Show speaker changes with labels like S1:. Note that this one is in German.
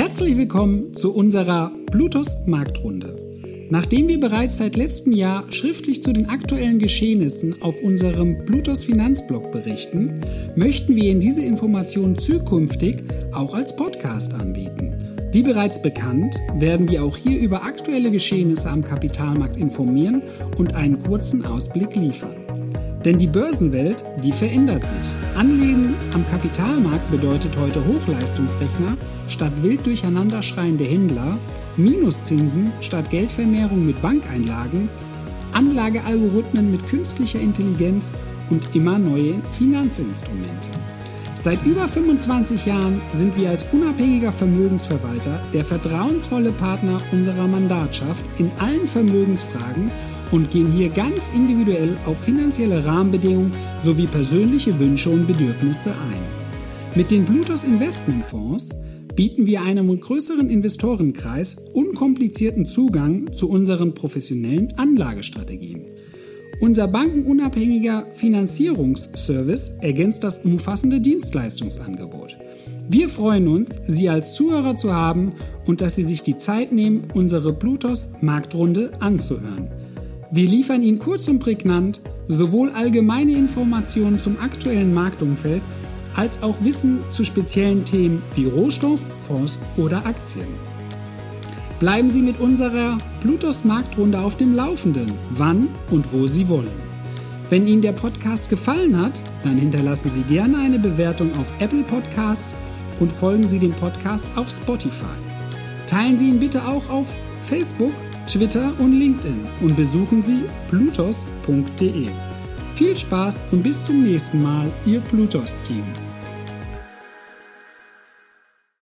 S1: Herzlich willkommen zu unserer Bluetooth Marktrunde. Nachdem wir bereits seit letztem Jahr schriftlich zu den aktuellen Geschehnissen auf unserem Bluetooth Finanzblog berichten, möchten wir Ihnen diese Informationen zukünftig auch als Podcast anbieten. Wie bereits bekannt, werden wir auch hier über aktuelle Geschehnisse am Kapitalmarkt informieren und einen kurzen Ausblick liefern. Denn die Börsenwelt, die verändert sich. Anlegen am Kapitalmarkt bedeutet heute Hochleistungsrechner statt wild durcheinander schreiende Händler, Minuszinsen statt Geldvermehrung mit Bankeinlagen, Anlagealgorithmen mit künstlicher Intelligenz und immer neue Finanzinstrumente. Seit über 25 Jahren sind wir als unabhängiger Vermögensverwalter der vertrauensvolle Partner unserer Mandatschaft in allen Vermögensfragen und gehen hier ganz individuell auf finanzielle Rahmenbedingungen sowie persönliche Wünsche und Bedürfnisse ein. Mit den Bluetooth Investmentfonds bieten wir einem größeren Investorenkreis unkomplizierten Zugang zu unseren professionellen Anlagestrategien. Unser bankenunabhängiger Finanzierungsservice ergänzt das umfassende Dienstleistungsangebot. Wir freuen uns, Sie als Zuhörer zu haben und dass Sie sich die Zeit nehmen, unsere Bluetooth Marktrunde anzuhören. Wir liefern Ihnen kurz und prägnant sowohl allgemeine Informationen zum aktuellen Marktumfeld als auch Wissen zu speziellen Themen wie Rohstoff, Fonds oder Aktien. Bleiben Sie mit unserer Plutos Marktrunde auf dem Laufenden, wann und wo Sie wollen. Wenn Ihnen der Podcast gefallen hat, dann hinterlassen Sie gerne eine Bewertung auf Apple Podcasts und folgen Sie dem Podcast auf Spotify. Teilen Sie ihn bitte auch auf Facebook Twitter und LinkedIn und besuchen Sie plutos.de. Viel Spaß und bis zum nächsten Mal, Ihr Plutos-Team.